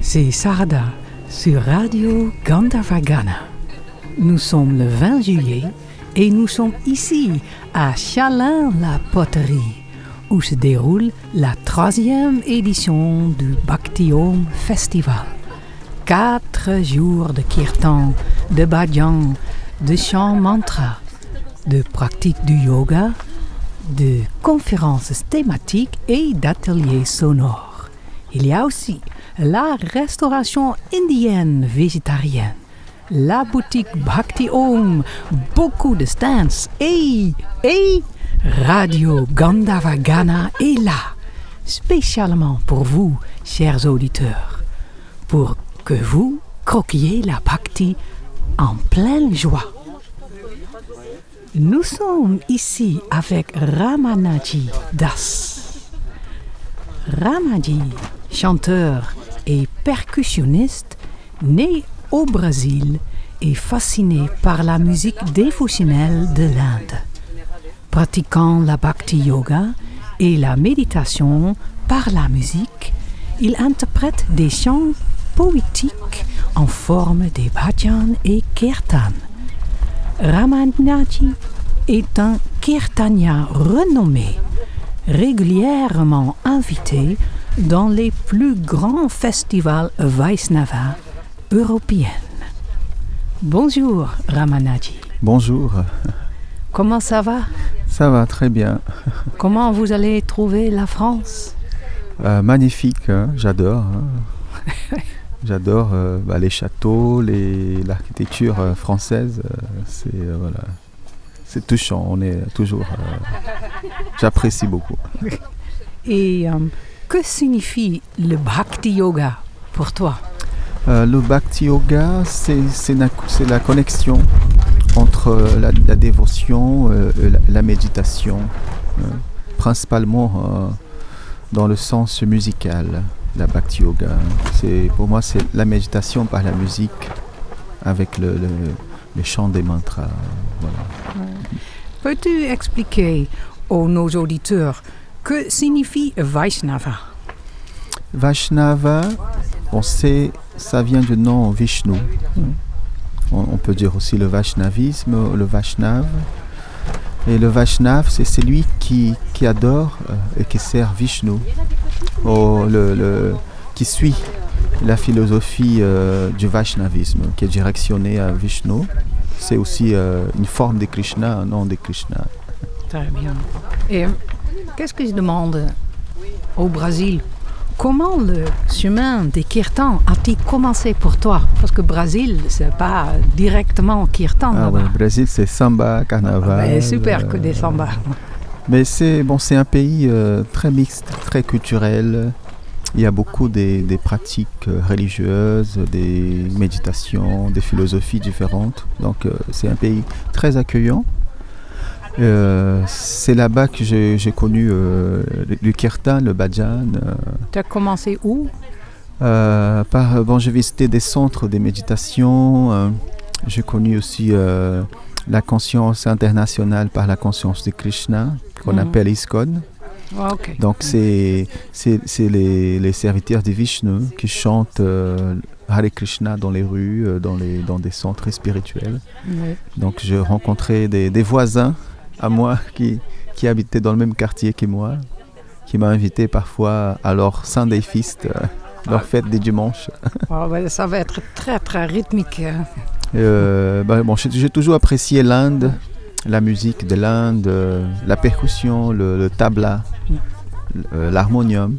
C'est Sarada sur Radio Gandavagana. Nous sommes le 20 juillet et nous sommes ici à Chalin-la-Poterie où se déroule la troisième édition du Bhakti-Om Festival. Quatre jours de kirtan, de bhajan, de chant mantra, de pratique du yoga, de conférences thématiques et d'ateliers sonores. Il y a aussi la restauration indienne végétarienne, la boutique Bhakti Om, beaucoup de stands et, et Radio Gandavagana est là, spécialement pour vous, chers auditeurs, pour que vous croquiez la Bhakti en pleine joie. Nous sommes ici avec Ramanaji Das. Ramaji, chanteur percussionniste, né au Brésil et fasciné par la musique dévotionnelle de l'Inde. Pratiquant la bhakti yoga et la méditation par la musique, il interprète des chants poétiques en forme de bhajan et kirtan. Ramanaji est un kirtania renommé, régulièrement invité dans les plus grands festivals Vaisnava européens. Bonjour Ramanaji. Bonjour. Comment ça va? Ça va très bien. Comment vous allez trouver la France? Euh, magnifique, hein, j'adore. hein. J'adore euh, bah, les châteaux, les- l'architecture euh, française. c'est voilà, c'est touchant. On est toujours. J'apprécie beaucoup. Et que signifie le bhakti yoga pour toi? Euh, le Bhakti Yoga, c'est la, la connexion entre euh, la, la dévotion euh, et la, la méditation, principalement dans le sens musical, la Bhakti Yoga. Pour moi c'est la méditation par la musique avec le, le- le chant des mantras. Voilà. Peux-tu expliquer aux nos auditeurs que signifie Vaishnava? Vaishnava, on sait, ça vient du nom Vishnu. On, on peut dire aussi le Vaishnavisme, le Vaishnav. Et le Vaishnav, c'est celui qui, qui adore euh, et qui sert Vishnu, Oh, le, le- qui suit la philosophie euh, du Vaishnavisme, qui est directionnée à Vishnu. C'est aussi euh, une forme de Krishna, un nom de Krishna. Très bien. Et qu'est-ce que je demande au Brésil? Comment le chemin des kirtans a-t-il commencé pour toi? Parce que Brésil, c'est pas directement kirtan Ah ouais, Brésil, c'est samba, carnaval. Ben, super que euh, des samba. Mais c'est bon, c'est un pays euh, très mixte, très culturel. Il y a beaucoup des, des pratiques euh, religieuses, des méditations, des philosophies différentes. Donc euh, c'est un pays très accueillant. Euh, c'est là-bas que j'ai connu euh, le, kirtan, le bhajan. euh, Tu as commencé où? Euh, par, bon, j'ai visité des centres de méditation. j'ai connu aussi la conscience internationale par la conscience de Krishna, qu'on Mhm. appelle ISKCON. Ah. Donc, c'est les, les serviteurs de Vishnu qui chantent Hare Krishna dans les rues, dans, les, dans des centres spirituels. Oui. Donc, j'ai rencontré des, des voisins à moi qui, qui habitaient dans le même quartier que moi, qui m'ont invité parfois à leur Sunday Feast, leur fête des dimanches. Ah, ben, ça va être très très rythmique. hein. Euh, bah, bon, j'ai toujours apprécié l'Inde, la musique de l'Inde, euh, la percussion, le, le tabla, Mm. euh, l'harmonium.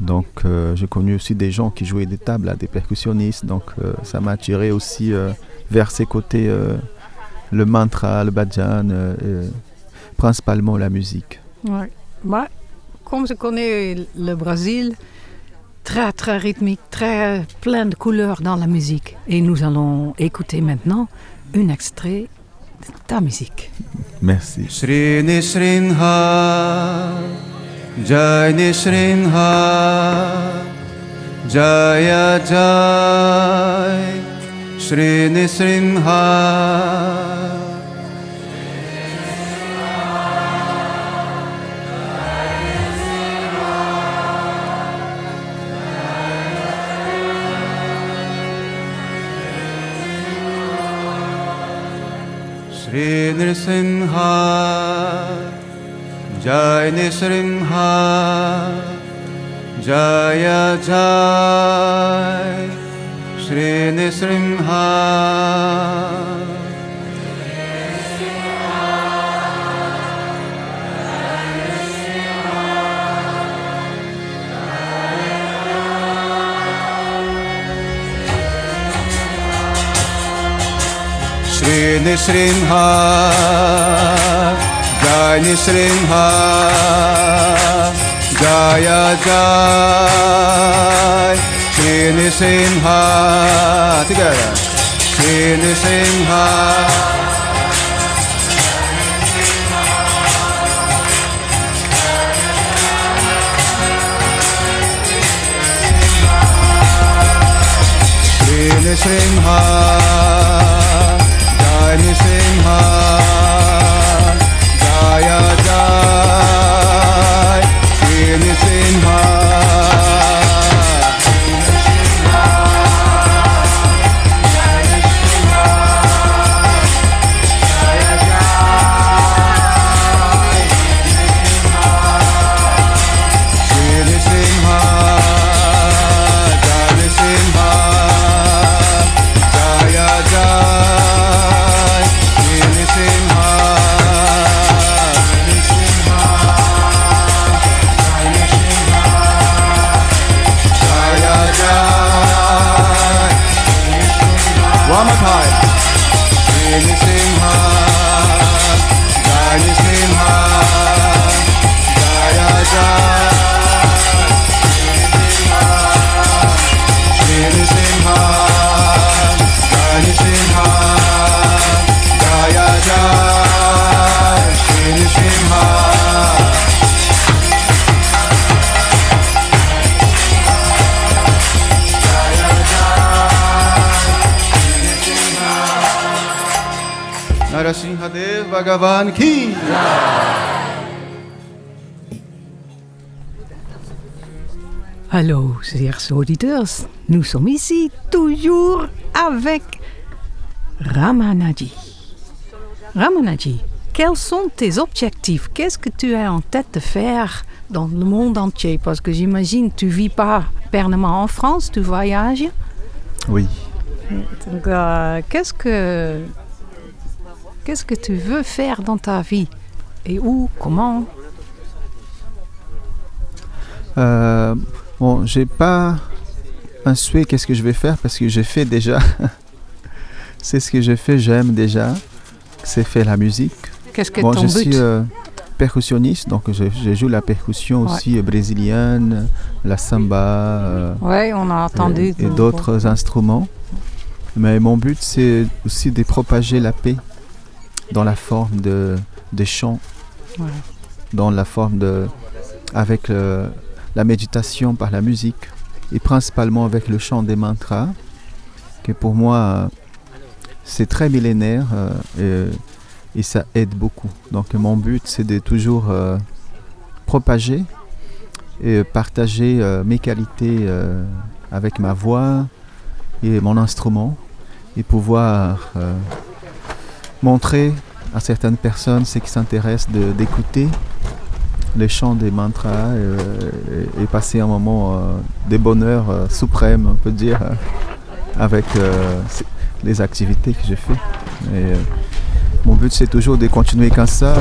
Donc, euh, j'ai connu aussi des gens qui jouaient des tablas, des percussionnistes. Donc, euh, ça m'a attiré aussi vers ces côtés, le mantra, le bhajan, euh, euh, principalement la musique. Ouais. Comme je connais le Brésil, très très rythmique, très plein de couleurs dans la musique. Et nous allons écouter maintenant un extrait de ta musique. Merci. Shri Nisrinha Jai Nisrinha Jaya Jai श्रीनृसिंहा श्रीनृसिंहा जय नृसिंहा जय जय। श्री नृसिंहा। श्रीनिसिंहा जय निंहा Jaya. Nrsimha Jai Nrsimha Jaya Jai Shri Nrsimha Together. Shri Nrsimha Shri Nrsimha गाणि सिंहा गाणि Sinha. Narasimhadev Bhagavan Ki Hallo, chers auditeurs. Nous sommes ici toujours avec Ramanaji. Ramanaji, quels sont tes objectifs? Qu'est-ce que tu as en tête de faire dans le monde entier? Parce que j'imagine tu vis pas permanemment en France, tu voyages? Oui. Donc, euh, qu'est-ce que qu'est-ce que tu veux faire dans ta vie Et où Comment? Euh, bon, j'ai pas un souhait qu'est-ce que je vais faire parce que j'ai fait déjà. c'est ce que j'ai fait, j'aime déjà. C'est faire la musique. Qu'est-ce que Bon, ton je but? suis euh, percussionniste, donc je, je joue la percussion Ouais. aussi euh, brésilienne, la samba euh, Oui, on a entendu. et, d'autres instruments. Mais mon but, c'est aussi de propager la paix dans la forme de, des chants, Ouais. dans la forme de. avec le- la méditation par la musique, et principalement avec le chant des mantras, que pour moi, c'est très millénaire euh, et, et ça aide beaucoup. Donc mon but, c'est de toujours euh, propager et partager euh, mes qualités euh, avec ma voix et mon instrument et pouvoir montrer à certaines personnes ceux qui s'intéressent d'écouter les chants des mantras euh, et, passer un moment euh, de bonheur euh, suprême, on peut dire, avec les activités que je fais. Mon but, c'est toujours de continuer comme ça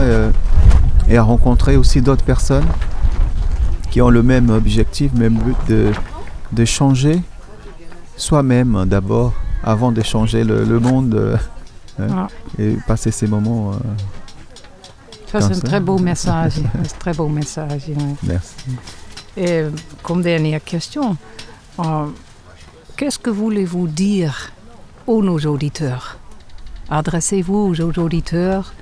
et à rencontrer aussi d'autres personnes qui ont le même objectif, même but de, changer soi-même d'abord, avant de changer le monde euh, Ah. et passer ces moments. euh, Ça, c'est un très beau message. un très beau message. oui. merci. Et comme dernière question, euh, qu'est-ce que voulez-vous dire aux nos auditeurs? Adressez-vous aux auditeurs.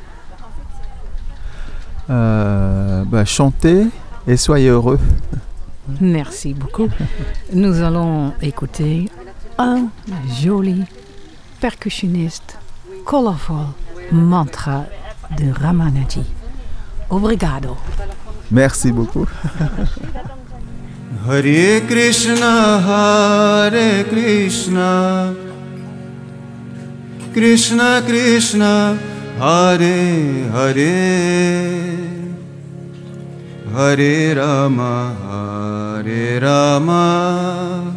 Euh, bah, chantez et soyez heureux. Merci beaucoup. Nous allons écouter un joli percussionniste colorful mantra de Ramanaji. Obrigado. Merci beaucoup. Hare Krishna, Hare Krishna, Krishna Krishna, Hare Hare Hare Rama Hare Rama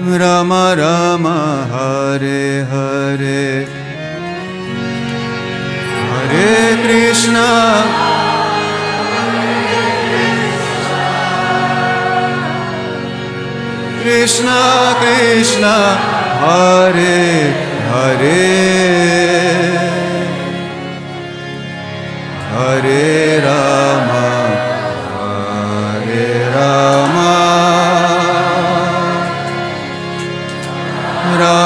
म रम हरे हरे। हरे कृष्ण। कृष्ण कृष्ण हरे हरे। हरे राम।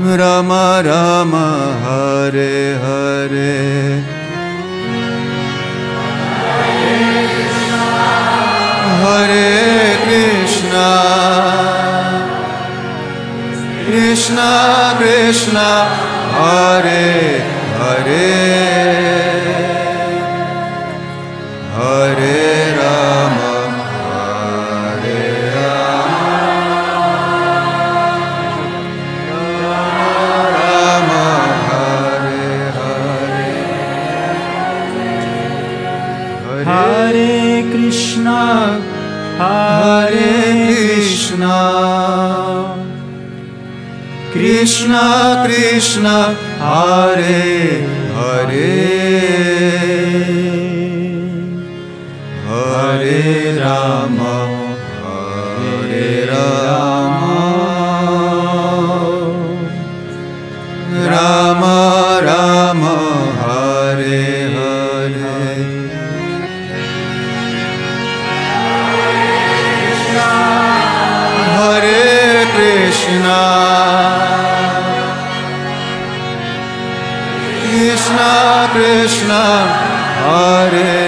रम रम हरे हरे। हरे कृष्ण। कृष्ण कृष्ण हरे हरे। कृष्ण कृष्ण कृष्ण हरे हरे हरे राम हरे रा कृष्ण हरे